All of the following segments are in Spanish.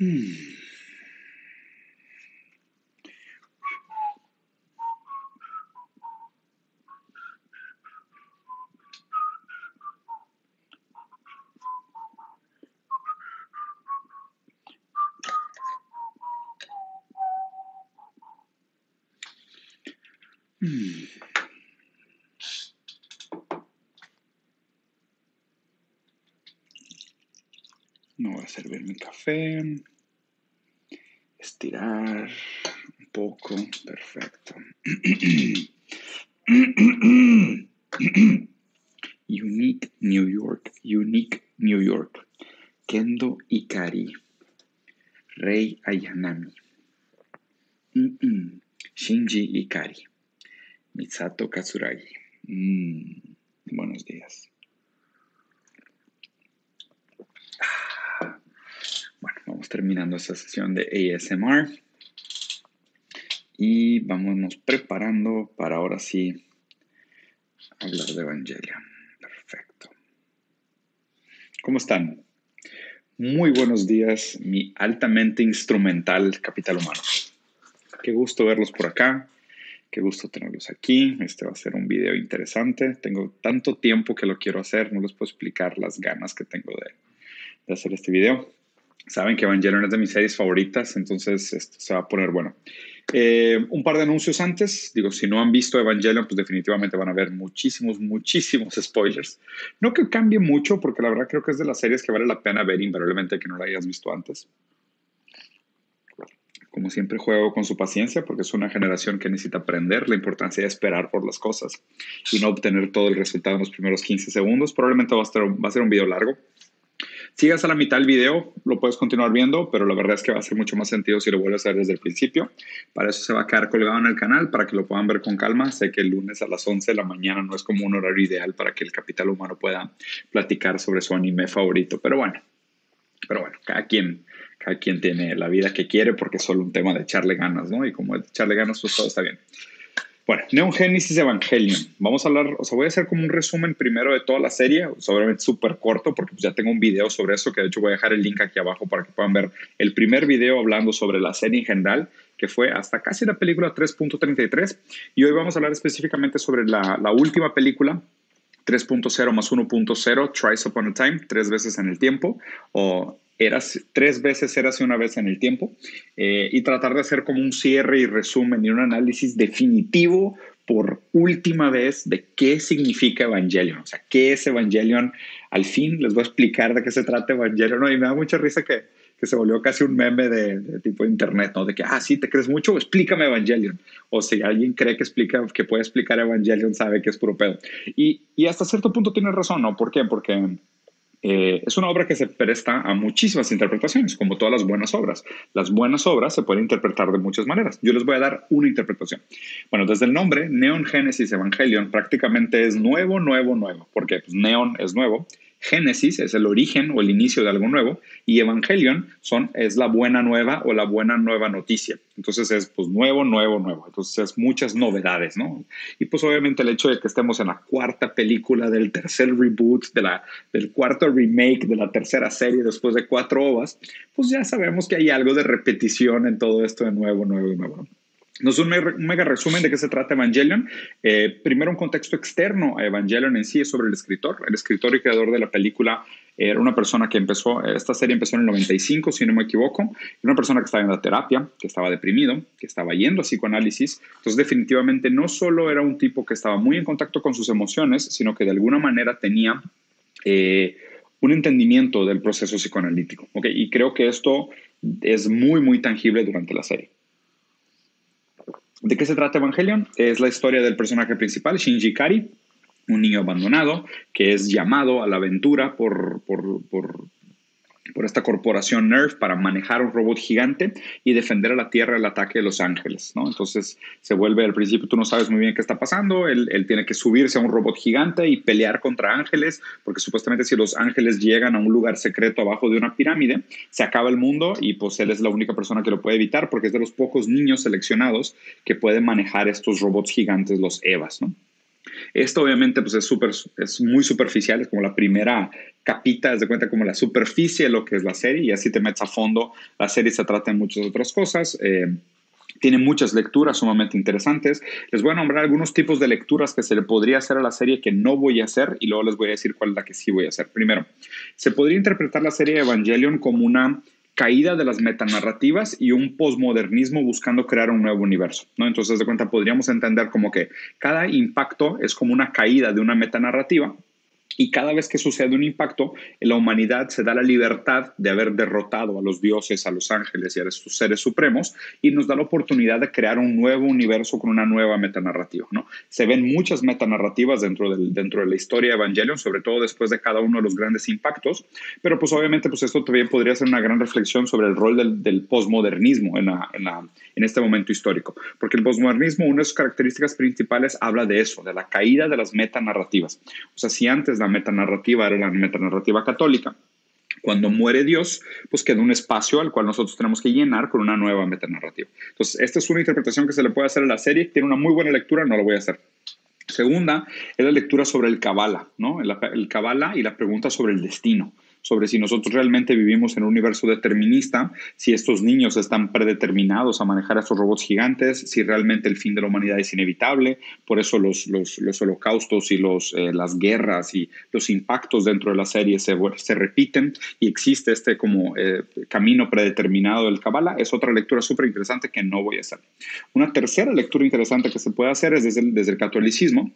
Hmm. Estirar un poco. Perfecto. Unique New York. Unique New York. Kendo Ikari. Rei Ayanami. Shinji Ikari. Misato Katsuragi. Mm, buenos días. Bueno, vamos esta sesión de ASMR y vámonos preparando para ahora sí hablar de Evangelion. Perfecto. ¿Cómo están? Muy buenos días, mi altamente instrumental capital humano. Qué gusto verlos por acá. Qué gusto tenerlos aquí. Este va a ser un video interesante. Tengo tanto tiempo que lo quiero hacer, no les puedo explicar las ganas que tengo de, hacer este video. Saben que Evangelion es de mis series favoritas, entonces esto se va a poner bueno. Eh, un par de anuncios antes. Digo, si no han visto Evangelion, pues definitivamente van a ver muchísimos, muchísimos spoilers. No que cambie mucho, porque la verdad creo que es de las series que vale la pena ver invariablemente que no la hayas visto antes. Como siempre juego con su paciencia porque es una generación que necesita aprender la importancia de esperar por las cosas y no obtener todo el resultado en los primeros 15 segundos. Probablemente va a, ser, va a ser un video largo. Sigas a la mitad del video, lo puedes continuar viendo, pero la verdad es que va a hacer mucho más sentido si lo vuelves a ver desde el principio. Para eso se va a quedar colgado en el canal, para que lo puedan ver con calma. Sé que el lunes a las 11 de la mañana no es como un horario ideal para que el capital humano pueda platicar sobre su anime favorito, pero bueno, pero bueno, cada quien, cada quien tiene la vida que quiere porque es solo un tema de echarle ganas, ¿no? Y como echarle ganas, pues todo está bien. Bueno, Neon Genesis Evangelion. Vamos a hablar, o sea, voy a hacer como un resumen primero de toda la serie, obviamente súper corto porque pues ya tengo un video sobre eso, que de hecho voy a dejar el link aquí abajo para que puedan ver el primer video hablando sobre la serie en general, que fue hasta casi la película 3.33. Y hoy vamos a hablar específicamente sobre la, la última película, 3.0 más 1.0, Tries Upon a Time, tres veces en el tiempo, o eras tres veces eras una vez en el tiempo, eh, y tratar de hacer como un cierre y resumen y un análisis definitivo por última vez de qué significa Evangelion, o sea, qué es Evangelion. Al fin les voy a explicar de qué se trata Evangelion, y me da mucha risa que que se volvió casi un meme de, tipo de internet, ¿no? De que, ah, sí, te crees mucho, explícame Evangelion. O si alguien cree que, explica, que puede explicar Evangelion, sabe que es puro pedo. Y, y hasta cierto punto tiene razón, ¿no? ¿Por qué? Porque eh, es una obra que se presta a muchísimas interpretaciones, como todas las buenas obras. Las buenas obras se pueden interpretar de muchas maneras. Yo les voy a dar una interpretación. Bueno, desde el nombre, Neon Genesis Evangelion prácticamente es nuevo, nuevo, nuevo, porque pues, Neon es nuevo Génesis es el origen o el inicio de algo nuevo y Evangelion son, es la buena nueva o la buena nueva noticia. Entonces es pues nuevo, nuevo, nuevo. Entonces es muchas novedades, ¿no? Y pues obviamente el hecho de que estemos en la cuarta película del tercer reboot, de la, del cuarto remake de la tercera serie después de cuatro ovas, pues ya sabemos que hay algo de repetición en todo esto de nuevo, nuevo, nuevo. Nos un mega resumen de qué se trata Evangelion. Eh, primero, un contexto externo a Evangelion en sí es sobre el escritor. El escritor y creador de la película era una persona que empezó, esta serie empezó en el 95, si no me equivoco, una persona que estaba en la terapia, que estaba deprimido, que estaba yendo a psicoanálisis. Entonces, definitivamente no solo era un tipo que estaba muy en contacto con sus emociones, sino que de alguna manera tenía eh, un entendimiento del proceso psicoanalítico. ¿okay? Y creo que esto es muy, muy tangible durante la serie. ¿De qué se trata Evangelion? Es la historia del personaje principal, Shinji Kari, un niño abandonado que es llamado a la aventura por, por, por, por esta corporación NERF para manejar un robot gigante y defender a la Tierra del ataque de los ángeles, ¿no? Entonces se vuelve al principio, tú no sabes muy bien qué está pasando, él, él, tiene que subirse a un robot gigante y pelear contra ángeles, porque supuestamente si los ángeles llegan a un lugar secreto abajo de una pirámide, se acaba el mundo y pues él es la única persona que lo puede evitar porque es de los pocos niños seleccionados que pueden manejar estos robots gigantes, los EVAs, ¿no? Esto obviamente pues es, super, es muy superficial, es como la primera capita, de cuenta como la superficie de lo que es la serie y así te metes a fondo. La serie se trata de muchas otras cosas. Eh, tiene muchas lecturas sumamente interesantes. Les voy a nombrar algunos tipos de lecturas que se le podría hacer a la serie que no voy a hacer y luego les voy a decir cuál es la que sí voy a hacer. Primero, se podría interpretar la serie Evangelion como una caída de las metanarrativas y un posmodernismo buscando crear un nuevo universo. ¿no? Entonces, de cuenta, podríamos entender como que cada impacto es como una caída de una metanarrativa y cada vez que sucede un impacto, la humanidad se da la libertad de haber derrotado a los dioses, a los ángeles y a sus seres supremos y nos da la oportunidad de crear un nuevo universo con una nueva metanarrativa. ¿no? Se ven muchas metanarrativas dentro, del, dentro de la historia de Evangelion, sobre todo después de cada uno de los grandes impactos, pero pues obviamente pues esto también podría ser una gran reflexión sobre el rol del, del posmodernismo en, en, en este momento histórico, porque el posmodernismo, una de sus características principales, habla de eso, de la caída de las metanarrativas. O sea, si antes la metanarrativa era la metanarrativa católica. Cuando muere Dios, pues queda un espacio al cual nosotros tenemos que llenar con una nueva metanarrativa. Entonces, esta es una interpretación que se le puede hacer a la serie. Tiene una muy buena lectura, no lo voy a hacer. Segunda es la lectura sobre el Kabbalah, ¿no? El, el Kabbalah y la pregunta sobre el destino sobre si nosotros realmente vivimos en un universo determinista, si estos niños están predeterminados a manejar a estos robots gigantes, si realmente el fin de la humanidad es inevitable. Por eso los, los, los holocaustos y los, eh, las guerras y los impactos dentro de la serie se, se repiten y existe este como eh, camino predeterminado del Kabbalah. Es otra lectura súper interesante que no voy a hacer. Una tercera lectura interesante que se puede hacer es desde desde el catolicismo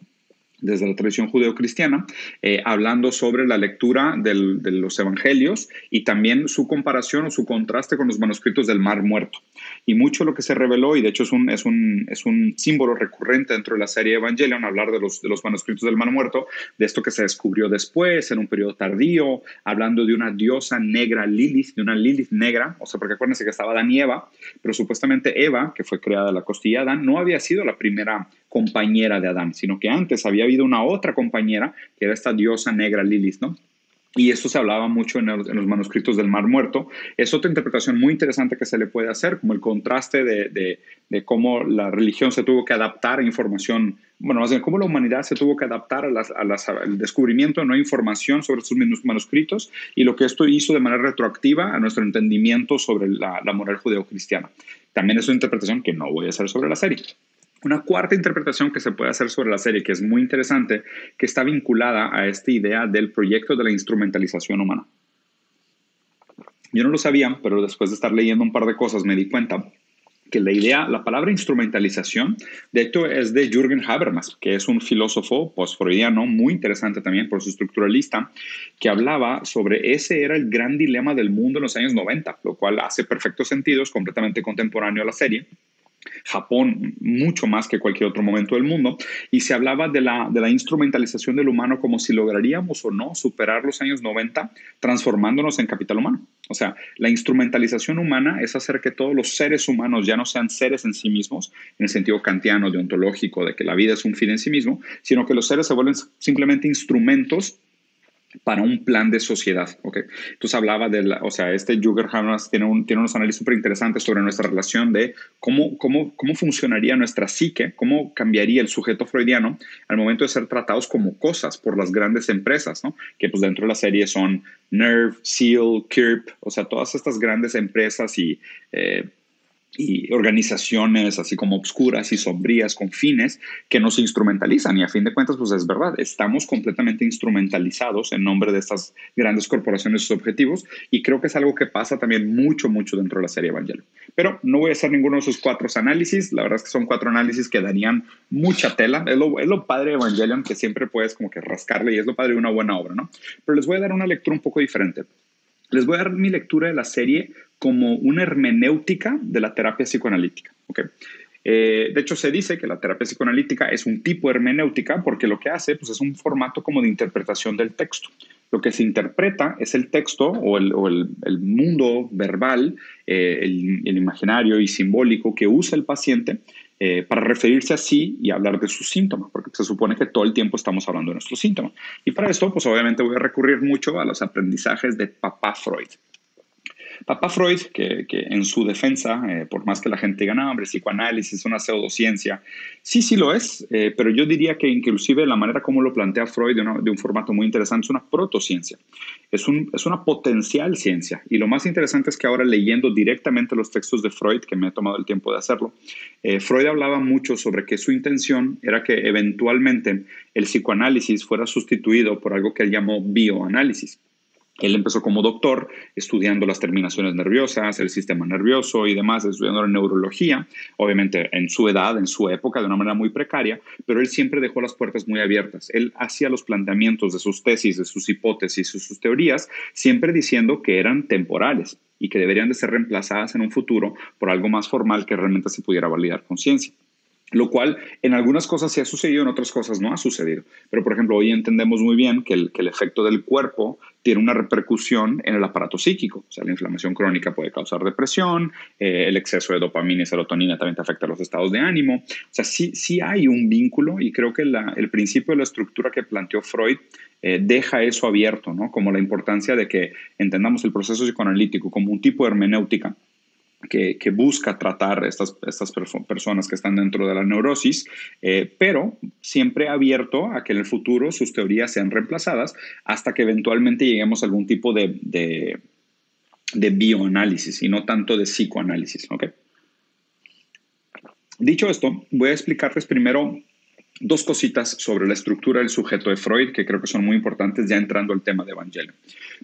desde la tradición judeocristiana, eh, hablando sobre la lectura de los evangelios y también su comparación o su contraste con los manuscritos del Mar Muerto. Y mucho lo que se reveló, y de hecho es un, es un, es un símbolo recurrente dentro de la serie Evangelion, hablar de los, de los manuscritos del Mar Muerto, de esto que se descubrió después, en un periodo tardío, hablando de una diosa negra Lilith, de una Lilith negra, o sea, porque acuérdense que estaba Adán y Eva, pero supuestamente Eva, que fue creada de la costilla de Adán, no había sido la primera compañera de Adán, sino que antes había habido una otra compañera, que era esta diosa negra Lilith, ¿no? Y esto se hablaba mucho en, los manuscritos del Mar Muerto. Es otra interpretación muy interesante que se le puede hacer, como el contraste de, cómo la religión se tuvo que adaptar a información, bueno, más bien cómo la humanidad se tuvo que adaptar al descubrimiento de nueva información sobre estos manuscritos y lo que esto hizo de manera retroactiva a nuestro entendimiento sobre la, la moral judeocristiana. También es una interpretación que no voy a hacer sobre la serie. Una cuarta interpretación que se puede hacer sobre la serie, que es muy interesante, que está vinculada a esta idea del proyecto de la instrumentalización humana. Yo no lo sabía, pero después de estar leyendo un par de cosas me di cuenta que la idea, la palabra instrumentalización, de hecho es de Jürgen Habermas, que es un filósofo post-freudiano muy interesante también por su estructuralista, que hablaba sobre ese era el gran dilema del mundo en los años 90, lo cual hace perfecto sentido, es completamente contemporáneo a la serie Japón mucho más que cualquier otro momento del mundo, y se hablaba de la, de la instrumentalización del humano como si lograríamos o no superar los años 90 transformándonos en capital humano. O sea, la instrumentalización humana es hacer que todos los seres humanos ya no sean seres en sí mismos, en el sentido kantiano, deontológico, de que la vida es un fin en sí mismo, sino que los seres se vuelven simplemente instrumentos para un plan de sociedad. ¿okay? Entonces hablaba de, la, o sea, este Juger Habermas tiene, un, tiene unos análisis súper interesantes sobre nuestra relación de cómo, cómo, cómo funcionaría nuestra psique, cómo cambiaría el sujeto freudiano al momento de ser tratados como cosas por las grandes empresas, ¿no? que pues dentro de la serie son Nerve, Seal, Kirp, o sea, todas estas grandes empresas y... Eh, y organizaciones así como obscuras y sombrías con fines que nos instrumentalizan y a fin de cuentas pues es verdad, estamos completamente instrumentalizados en nombre de estas grandes corporaciones y sus objetivos y creo que es algo que pasa también mucho mucho dentro de la serie Evangelion. Pero no voy a hacer ninguno de esos cuatro análisis, la verdad es que son cuatro análisis que darían mucha tela, es lo, es lo padre de Evangelion que siempre puedes como que rascarle y es lo padre de una buena obra, ¿no? Pero les voy a dar una lectura un poco diferente. Les voy a dar mi lectura de la serie como una hermenéutica de la terapia psicoanalítica. Eh, de hecho, se dice que la terapia psicoanalítica es un tipo hermenéutica porque lo que hace pues, es un formato como de interpretación del texto. Lo que se interpreta es el texto o el, mundo verbal, eh, el, el, imaginario y simbólico que usa el paciente eh, para referirse a sí y hablar de sus síntomas, porque se supone que todo el tiempo estamos hablando de nuestros síntomas. Y para esto, pues obviamente voy a recurrir mucho a los aprendizajes de papá Freud. Papá Freud, que, en su defensa, eh, por más que la gente diga, no, hombre, psicoanálisis es una pseudociencia, sí, sí lo es, eh, pero yo diría que inclusive la manera como lo plantea Freud de, un formato muy interesante es una protociencia. es, es una potencial ciencia. Y lo más interesante es que ahora leyendo directamente los textos de Freud, que me he tomado el tiempo de hacerlo, eh, Freud hablaba mucho sobre que su intención era que eventualmente el psicoanálisis fuera sustituido por algo que él llamó bioanálisis. Él empezó como doctor estudiando las terminaciones nerviosas, el sistema nervioso y demás, estudiando la neurología, obviamente en su edad, en su época, de una manera muy precaria, pero él siempre dejó las puertas muy abiertas. Él hacía los planteamientos de sus tesis, de sus hipótesis, de sus teorías, siempre diciendo que eran temporales y que deberían de ser reemplazadas en un futuro por algo más formal que realmente se pudiera validar con ciencia lo cual en algunas cosas sí ha sucedido, en otras cosas no ha sucedido. Pero, por ejemplo, hoy entendemos muy bien que el, el, efecto del cuerpo tiene una repercusión en el aparato psíquico. O sea, la inflamación crónica puede causar depresión, eh, el exceso de dopamina y serotonina también te afecta los estados de ánimo. O sea, sí, sí hay un vínculo y creo que el principio de la estructura que planteó Freud eh, deja eso abierto, ¿no? Como la importancia de que entendamos el proceso psicoanalítico como un tipo de hermenéutica que, busca tratar estas, estas personas que están dentro de la neurosis, eh, pero siempre abierto a que en el futuro sus teorías sean reemplazadas hasta que eventualmente lleguemos a algún tipo de, de, bioanálisis y no tanto de psicoanálisis. Dicho esto, voy a explicarles primero dos cositas sobre la estructura del sujeto de Freud que creo que son muy importantes ya entrando al tema de Evangelio.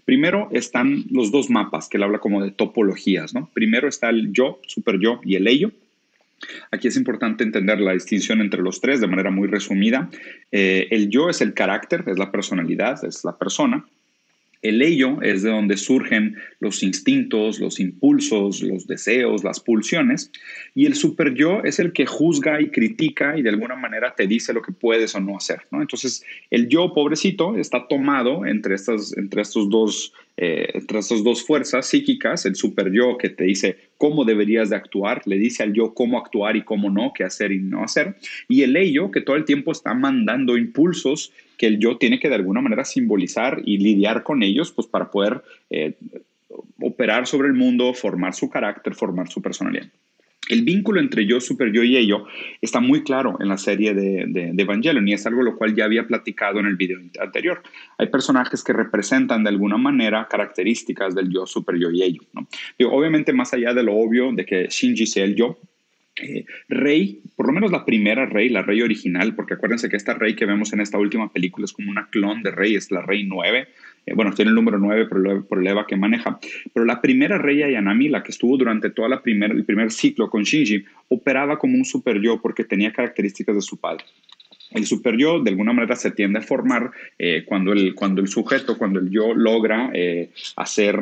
Primero están los dos mapas que él habla como de topologías, ¿no? Primero está el yo, super yo y el ello. Aquí es importante entender la distinción entre los tres de manera muy resumida. Eh, el yo es el carácter, es la personalidad, es la persona. El ello es de donde surgen los instintos, los impulsos, los deseos, las pulsiones. Y el super yo es el que juzga y critica y de alguna manera te dice lo que puedes o no hacer. Entonces, el yo, pobrecito, está tomado entre, estas, entre estos dos eh, entre estas dos fuerzas psíquicas, el super yo que te dice cómo deberías de actuar, le dice al yo cómo actuar y cómo no, qué hacer y no hacer, y el ello que todo el tiempo está mandando impulsos que el yo tiene que de alguna manera simbolizar y lidiar con ellos, pues para poder eh, operar sobre el mundo, formar su carácter, formar su personalidad. El vínculo entre yo, super yo y ello está muy claro en la serie de, de, Evangelion y es algo lo cual ya había platicado en el video anterior. Hay personajes que representan de alguna manera características del yo, super yo y ello. ¿no? obviamente más allá de lo obvio de que Shinji sea el yo, eh, Rey, por lo menos la primera Rey, la Rey original, porque acuérdense que esta Rey que vemos en esta última película es como una clon de Rey, es la Rey 9. Eh, bueno, tiene el número 9 por el, EVA que maneja. Pero la primera Rey Ayanami, la que estuvo durante todo el primer ciclo con Shinji, operaba como un super yo porque tenía características de su padre. El super yo de alguna manera se tiende a formar eh, cuando, el, cuando el sujeto, cuando el yo logra eh, hacer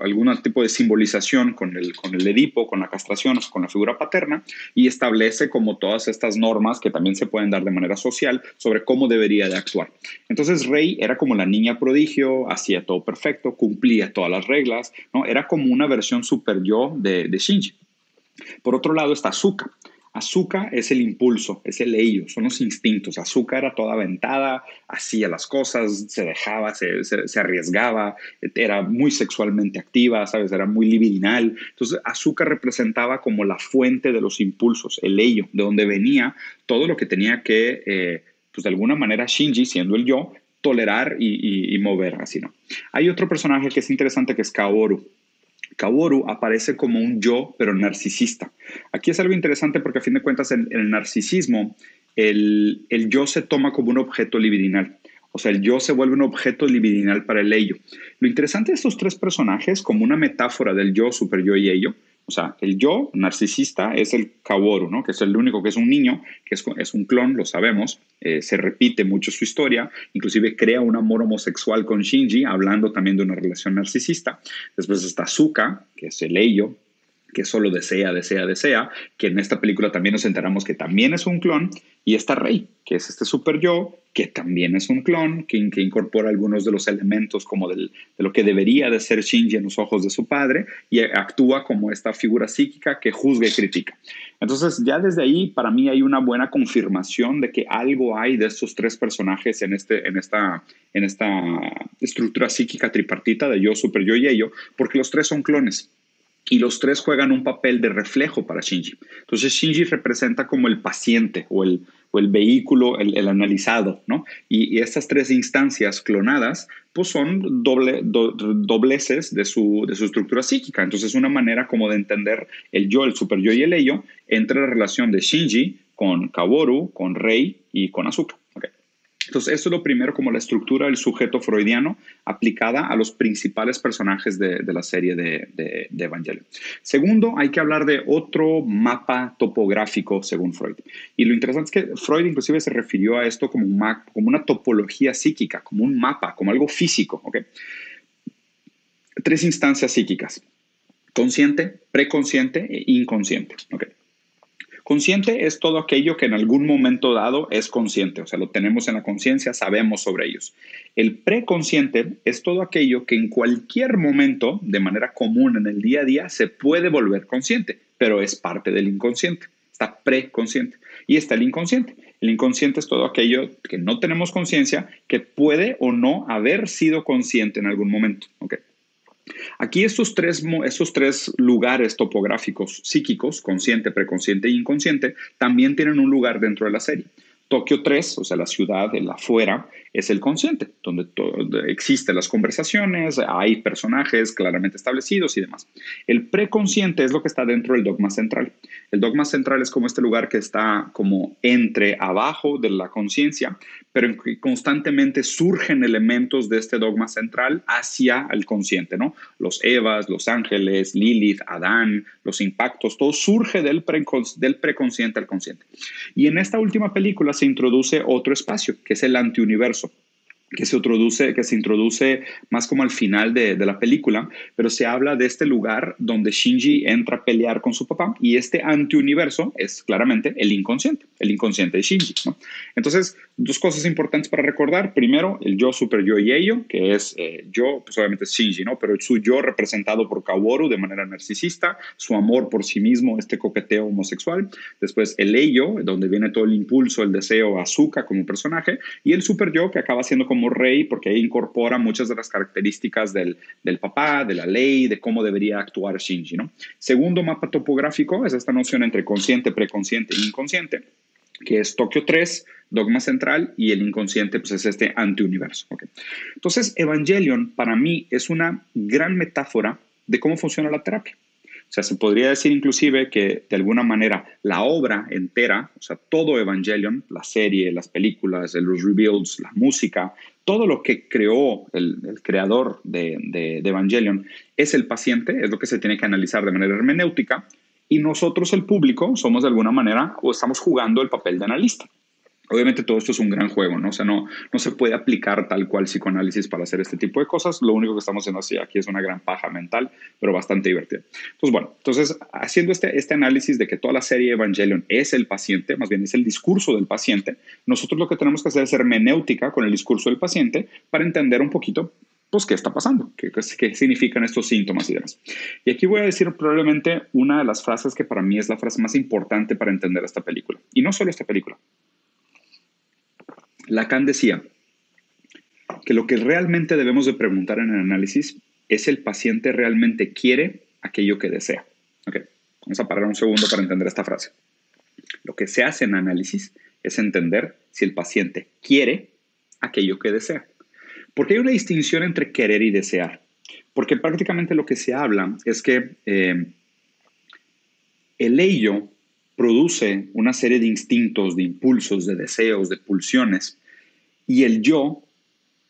algún tipo de simbolización con el, con el Edipo, con la castración, con la figura paterna, y establece como todas estas normas que también se pueden dar de manera social sobre cómo debería de actuar. Entonces Rey era como la niña prodigio, hacía todo perfecto, cumplía todas las reglas, ¿no? era como una versión super yo de, de Shinji. Por otro lado está Azuka. Azúcar es el impulso, es el ello, son los instintos. Azúcar era toda aventada, hacía las cosas, se dejaba, se, arriesgaba, era muy sexualmente activa, ¿sabes? Era muy libidinal. Entonces, Azúcar representaba como la fuente de los impulsos, el ello, de donde venía todo lo que tenía que, eh, pues de alguna manera, Shinji, siendo el yo, tolerar y, y mover, así, ¿no? Hay otro personaje que es interesante que es Kaoru. Kaworu aparece como un yo, pero narcisista. Aquí es algo interesante porque a fin de cuentas en, el narcisismo el, el, yo se toma como un objeto libidinal. O sea, el yo se vuelve un objeto libidinal para el ello. Lo interesante de estos tres personajes, como una metáfora del yo, super yo y ello, o sea, el yo narcisista es el Kaworu, ¿no? que es el único que es un niño, que es, un clon, lo sabemos, eh, se repite mucho su historia, inclusive crea un amor homosexual con Shinji, hablando también de una relación narcisista. Después está Suka, que es el ello, que solo desea, desea, desea, que en esta película también nos enteramos que también es un clon, y está Rey, que es este super yo, que también es un clon, que, incorpora algunos de los elementos como de lo que debería de ser Shinji en los ojos de su padre, y actúa como esta figura psíquica que juzga y critica. Entonces, ya desde ahí, para mí hay una buena confirmación de que algo hay de estos tres personajes en, este, en, esta, en esta estructura psíquica tripartita de yo, super yo y ello, porque los tres son clones. Y los tres juegan un papel de reflejo para Shinji. Entonces Shinji representa como el paciente o el, el vehículo, el, analizado, ¿no? Y, estas tres instancias clonadas, pues son doble, dobleces de su, de su estructura psíquica. Entonces es una manera como de entender el yo, el super yo y el ello entre la relación de Shinji con Kaworu, con Rei y con Asuka. Entonces, esto es lo primero como la estructura del sujeto freudiano aplicada a los principales personajes de, la serie de, Evangelion. Segundo, hay que hablar de otro mapa topográfico según Freud. Y lo interesante es que Freud inclusive se refirió a esto como, un como una topología psíquica, como un mapa, como algo físico. ¿okay? Tres instancias psíquicas, consciente, preconsciente e inconsciente. ¿okay? Consciente es todo aquello que en algún momento dado es consciente, o sea, lo tenemos en la conciencia, sabemos sobre ellos. El preconsciente es todo aquello que en cualquier momento, de manera común en el día a día, se puede volver consciente, pero es parte del inconsciente, está preconsciente. Y está el inconsciente. El inconsciente es todo aquello que no tenemos conciencia, que puede o no haber sido consciente en algún momento. ¿okay? Aquí estos tres, estos tres lugares topográficos psíquicos, consciente, preconsciente e inconsciente, también tienen un lugar dentro de la serie. Tokio 3, o sea, la ciudad, el afuera, es el consciente, donde existen las conversaciones, hay personajes claramente establecidos y demás. El preconsciente es lo que está dentro del dogma central. El dogma central es como este lugar que está como entre abajo de la conciencia, pero constantemente surgen elementos de este dogma central hacia el consciente, ¿no? Los Evas, los ángeles, Lilith, Adán, los impactos, todo surge del preconsciente al consciente. Y en esta última película se introduce otro espacio, que es el antiuniverso que se introduce, que se introduce más como al final de, la película, pero se habla de este lugar donde Shinji entra a pelear con su papá y este antiuniverso es claramente el inconsciente, el inconsciente de Shinji. Entonces, dos cosas importantes para recordar. Primero, el yo super yo y ello, que es eh, yo, pues obviamente es Shinji, ¿no? pero su yo representado por Kaworu de manera narcisista, su amor por sí mismo, este coqueteo homosexual. Después, el ello, donde viene todo el impulso, el deseo, Azuka como personaje, y el super yo, que acaba siendo como rey porque incorpora muchas de las características del, del, papá, de la ley, de cómo debería actuar Shinji. ¿no? Segundo mapa topográfico es esta noción entre consciente, preconsciente e inconsciente, que es Tokio 3, dogma central, y el inconsciente pues, es este antiuniverso. ¿okay? Entonces, Evangelion para mí es una gran metáfora de cómo funciona la terapia. O sea, se podría decir inclusive que de alguna manera la obra entera, o sea, todo Evangelion, la serie, las películas, los rebuilds, la música, todo lo que creó el, creador de, de, Evangelion es el paciente, es lo que se tiene que analizar de manera hermenéutica, y nosotros, el público, somos de alguna manera o estamos jugando el papel de analista. Obviamente todo esto es un gran juego, ¿no? O sea, no, no se puede aplicar tal cual psicoanálisis para hacer este tipo de cosas. Lo único que estamos haciendo así aquí es una gran paja mental, pero bastante divertida. Entonces, bueno, entonces haciendo este, este análisis de que toda la serie Evangelion es el paciente, más bien es el discurso del paciente, nosotros lo que tenemos que hacer es hermenéutica con el discurso del paciente para entender un poquito pues, qué está pasando, qué, qué, significan estos síntomas y demás. Y aquí voy a decir probablemente una de las frases que para mí es la frase más importante para entender esta película. Y no solo esta película, Lacan decía que lo que realmente debemos de preguntar en el análisis es el paciente realmente quiere aquello que desea. Okay. Vamos a parar un segundo para entender esta frase. Lo que se hace en análisis es entender si el paciente quiere aquello que desea. Porque hay una distinción entre querer y desear. Porque prácticamente lo que se habla es que eh, el ello produce una serie de instintos, de impulsos, de deseos, de pulsiones, y el yo,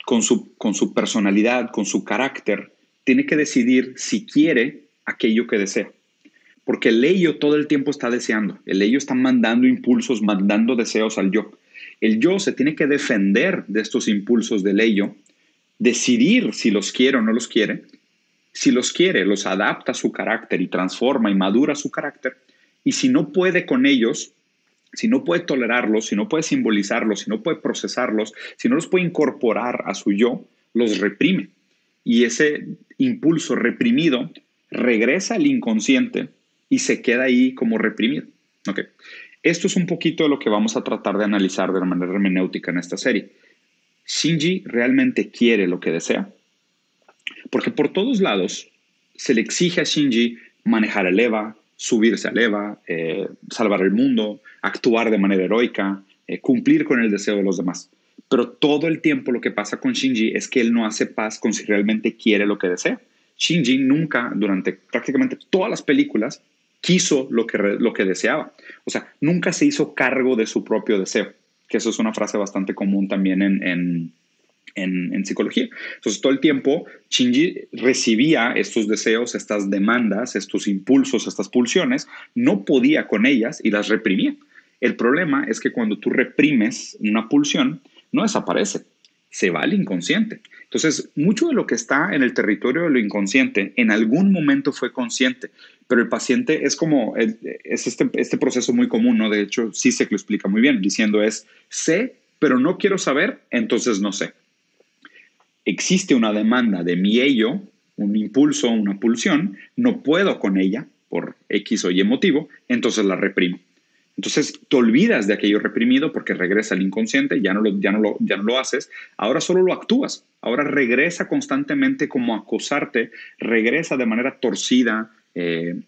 con su, con su personalidad, con su carácter, tiene que decidir si quiere aquello que desea. Porque el ello todo el tiempo está deseando. El ello está mandando impulsos, mandando deseos al yo. El yo se tiene que defender de estos impulsos del ello, decidir si los quiere o no los quiere. Si los quiere, los adapta a su carácter y transforma y madura su carácter. Y si no puede con ellos, si no puede tolerarlos, si no puede simbolizarlos, si no puede procesarlos, si no los puede incorporar a su yo, los reprime. Y ese impulso reprimido regresa al inconsciente y se queda ahí como reprimido. Okay. Esto es un poquito de lo que vamos a tratar de analizar de manera hermenéutica en esta serie. Shinji realmente quiere lo que desea, porque por todos lados se le exige a Shinji manejar el EVA, subirse al EVA, eh, salvar el mundo, actuar de manera heroica, eh, cumplir con el deseo de los demás. Pero todo el tiempo lo que pasa con Shinji es que él no hace paz con si realmente quiere lo que desea. Shinji nunca, durante prácticamente todas las películas, quiso lo que, lo que deseaba. O sea, nunca se hizo cargo de su propio deseo, que eso es una frase bastante común también en, en, en, psicología. Entonces, todo el tiempo, Shinji recibía estos deseos, estas demandas, estos impulsos, estas pulsiones, no podía con ellas y las reprimía. El problema es que cuando tú reprimes una pulsión, no desaparece, se va al inconsciente. Entonces, mucho de lo que está en el territorio de lo inconsciente en algún momento fue consciente, pero el paciente es como, es este, este proceso muy común, ¿no? De hecho, sí se lo explica muy bien, diciendo es, sé, pero no quiero saber, entonces no sé. Existe una demanda de mi ello, un impulso, una pulsión, no puedo con ella por X o Y motivo, entonces la reprimo. Entonces te olvidas de aquello reprimido porque regresa al inconsciente, ya no, lo, ya, no lo, ya no lo haces, ahora solo lo actúas, ahora regresa constantemente como acosarte, regresa de manera torcida, eh,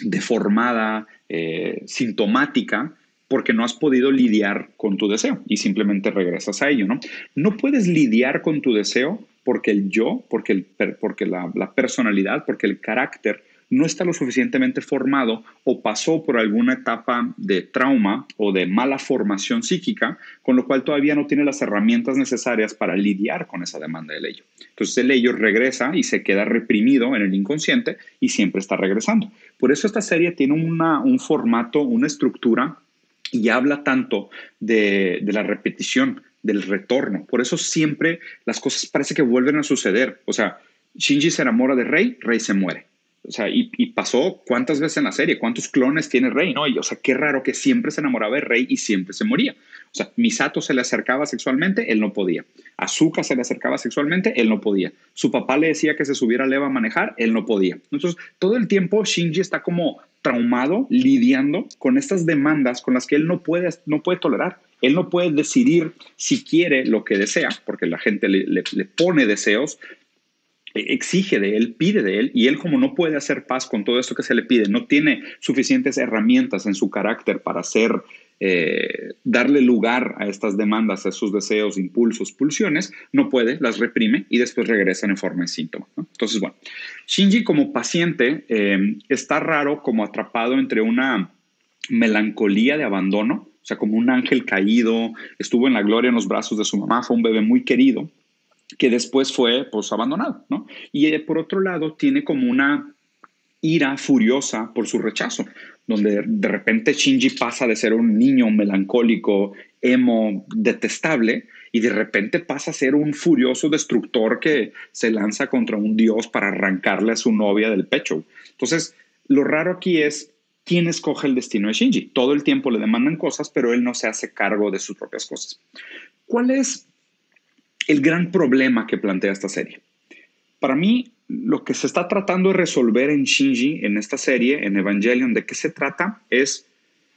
deformada, eh, sintomática, porque no has podido lidiar con tu deseo y simplemente regresas a ello, ¿no? No puedes lidiar con tu deseo porque el yo, porque, el, porque la, personalidad, porque el carácter no está lo suficientemente formado o pasó por alguna etapa de trauma o de mala formación psíquica, con lo cual todavía no tiene las herramientas necesarias para lidiar con esa demanda del ello. Entonces el ello regresa y se queda reprimido en el inconsciente y siempre está regresando. Por eso esta serie tiene un formato, una estructura y habla tanto de, de la repetición, del retorno. Por eso siempre las cosas parece que vuelven a suceder. O sea, Shinji se enamora de Rey, Rey se muere. O sea, y, pasó cuántas veces en la serie, cuántos clones tiene Rey, ¿no? Y, o sea, qué raro que siempre se enamoraba de Rey y siempre se moría. O sea, Misato se le acercaba sexualmente, él no podía. Azuka se le acercaba sexualmente, él no podía. Su papá le decía que se subiera a Leva a manejar, él no podía. Entonces, todo el tiempo Shinji está como traumado, lidiando con estas demandas con las que él no puede, no puede tolerar. Él no puede decidir si quiere lo que desea, porque la gente le, le pone deseos, exige de él, pide de él, y él como no puede hacer paz con todo esto que se le pide, no tiene suficientes herramientas en su carácter para hacer, eh, darle lugar a estas demandas, a sus deseos, impulsos, pulsiones, no puede, las reprime y después regresan en forma de síntoma. Entonces, bueno, Shinji como paciente eh, está raro como atrapado entre una melancolía de abandono, o sea, como un ángel caído, estuvo en la gloria en los brazos de su mamá, fue un bebé muy querido, que después fue pues abandonado, ¿no? Y eh, por otro lado tiene como una ira furiosa por su rechazo, donde de repente Shinji pasa de ser un niño melancólico, emo, detestable, y de repente pasa a ser un furioso destructor que se lanza contra un dios para arrancarle a su novia del pecho. Entonces, lo raro aquí es quién escoge el destino de Shinji. Todo el tiempo le demandan cosas, pero él no se hace cargo de sus propias cosas. ¿Cuál es el gran problema que plantea esta serie. Para mí, lo que se está tratando de resolver en Shinji, en esta serie, en Evangelion, de qué se trata, es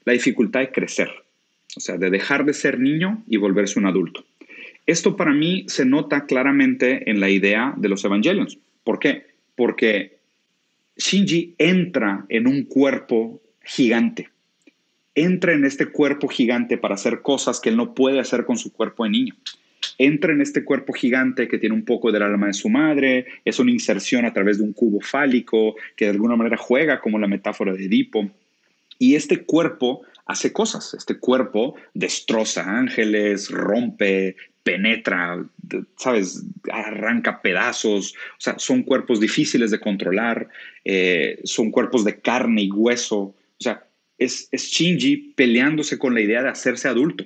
la dificultad de crecer, o sea, de dejar de ser niño y volverse un adulto. Esto para mí se nota claramente en la idea de los Evangelions. ¿Por qué? Porque Shinji entra en un cuerpo gigante. Entra en este cuerpo gigante para hacer cosas que él no puede hacer con su cuerpo de niño entra en este cuerpo gigante que tiene un poco del alma de su madre, es una inserción a través de un cubo fálico que de alguna manera juega como la metáfora de Edipo. Y este cuerpo hace cosas, este cuerpo destroza ángeles, rompe, penetra, ¿sabes? Arranca pedazos, o sea, son cuerpos difíciles de controlar, eh, son cuerpos de carne y hueso, o sea, es, es Shinji peleándose con la idea de hacerse adulto.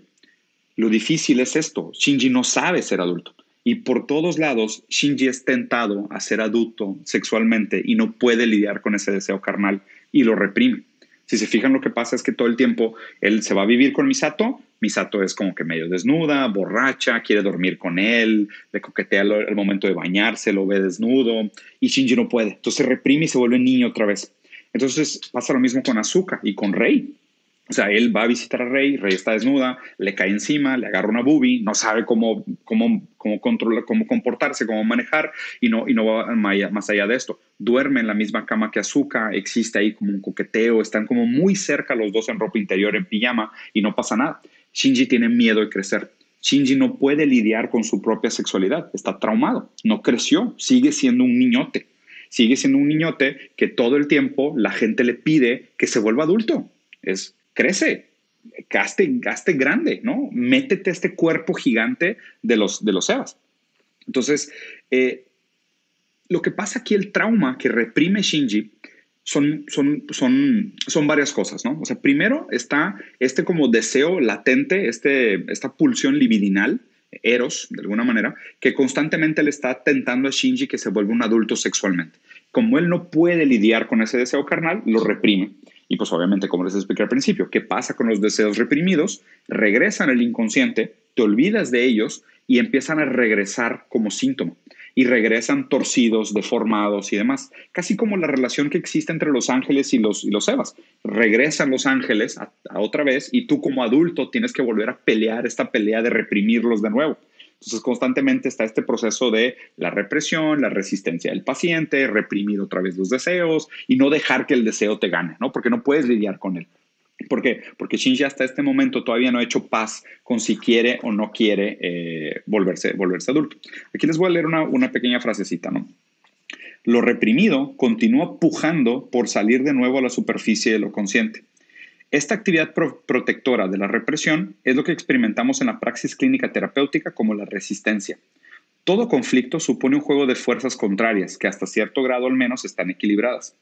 Lo difícil es esto, Shinji no sabe ser adulto. Y por todos lados, Shinji es tentado a ser adulto sexualmente y no puede lidiar con ese deseo carnal y lo reprime. Si se fijan, lo que pasa es que todo el tiempo él se va a vivir con Misato. Misato es como que medio desnuda, borracha, quiere dormir con él, le coquetea al momento de bañarse, lo ve desnudo y Shinji no puede. Entonces se reprime y se vuelve niño otra vez. Entonces pasa lo mismo con Azuka y con Rei. O sea, él va a visitar a Rey, Rey está desnuda, le cae encima, le agarra una boobie, no sabe cómo, cómo, cómo controlar, cómo comportarse, cómo manejar y no, y no va más allá de esto. Duerme en la misma cama que Azuka, existe ahí como un coqueteo, están como muy cerca los dos en ropa interior, en pijama y no pasa nada. Shinji tiene miedo de crecer. Shinji no puede lidiar con su propia sexualidad, está traumado, no creció, sigue siendo un niñote. Sigue siendo un niñote que todo el tiempo la gente le pide que se vuelva adulto. Es crece, gaste, gaste grande, ¿no? Métete este cuerpo gigante de los, de los Evas. Entonces, eh, lo que pasa aquí, el trauma que reprime Shinji, son, son, son, son varias cosas, ¿no? O sea, primero está este como deseo latente, este, esta pulsión libidinal, eros, de alguna manera, que constantemente le está tentando a Shinji que se vuelva un adulto sexualmente. Como él no puede lidiar con ese deseo carnal, lo reprime. Y pues obviamente, como les expliqué al principio, ¿qué pasa con los deseos reprimidos? Regresan al inconsciente, te olvidas de ellos y empiezan a regresar como síntoma. Y regresan torcidos, deformados y demás. Casi como la relación que existe entre los ángeles y los, y los Evas. Regresan los ángeles a otra vez y tú como adulto tienes que volver a pelear esta pelea de reprimirlos de nuevo. Entonces, constantemente está este proceso de la represión, la resistencia del paciente, reprimir otra vez los deseos y no dejar que el deseo te gane, ¿no? Porque no puedes lidiar con él. ¿Por qué? Porque Shinji hasta este momento todavía no ha hecho paz con si quiere o no quiere eh, volverse, volverse adulto. Aquí les voy a leer una, una pequeña frasecita, ¿no? Lo reprimido continúa pujando por salir de nuevo a la superficie de lo consciente. Esta actividad protectora de la represión es lo que experimentamos en la praxis clínica terapéutica como la resistencia. Todo conflicto supone un juego de fuerzas contrarias que hasta cierto grado al menos están equilibradas.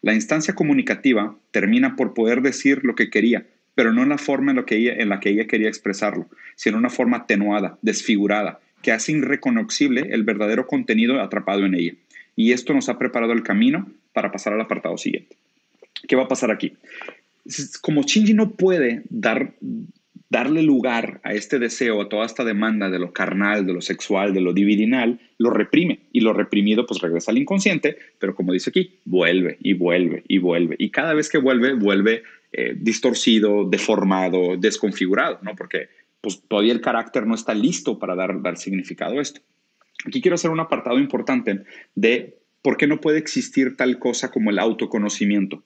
La instancia comunicativa termina por poder decir lo que quería, pero no en la forma en, lo que ella, en la que ella quería expresarlo, sino en una forma atenuada, desfigurada, que hace irreconocible el verdadero contenido atrapado en ella. Y esto nos ha preparado el camino para pasar al apartado siguiente. ¿Qué va a pasar aquí? Como Shinji no puede dar, darle lugar a este deseo, a toda esta demanda de lo carnal, de lo sexual, de lo divinal, lo reprime. Y lo reprimido pues regresa al inconsciente, pero como dice aquí, vuelve y vuelve y vuelve. Y cada vez que vuelve, vuelve eh, distorcido, deformado, desconfigurado, ¿no? Porque pues todavía el carácter no está listo para dar, dar significado a esto. Aquí quiero hacer un apartado importante de por qué no puede existir tal cosa como el autoconocimiento.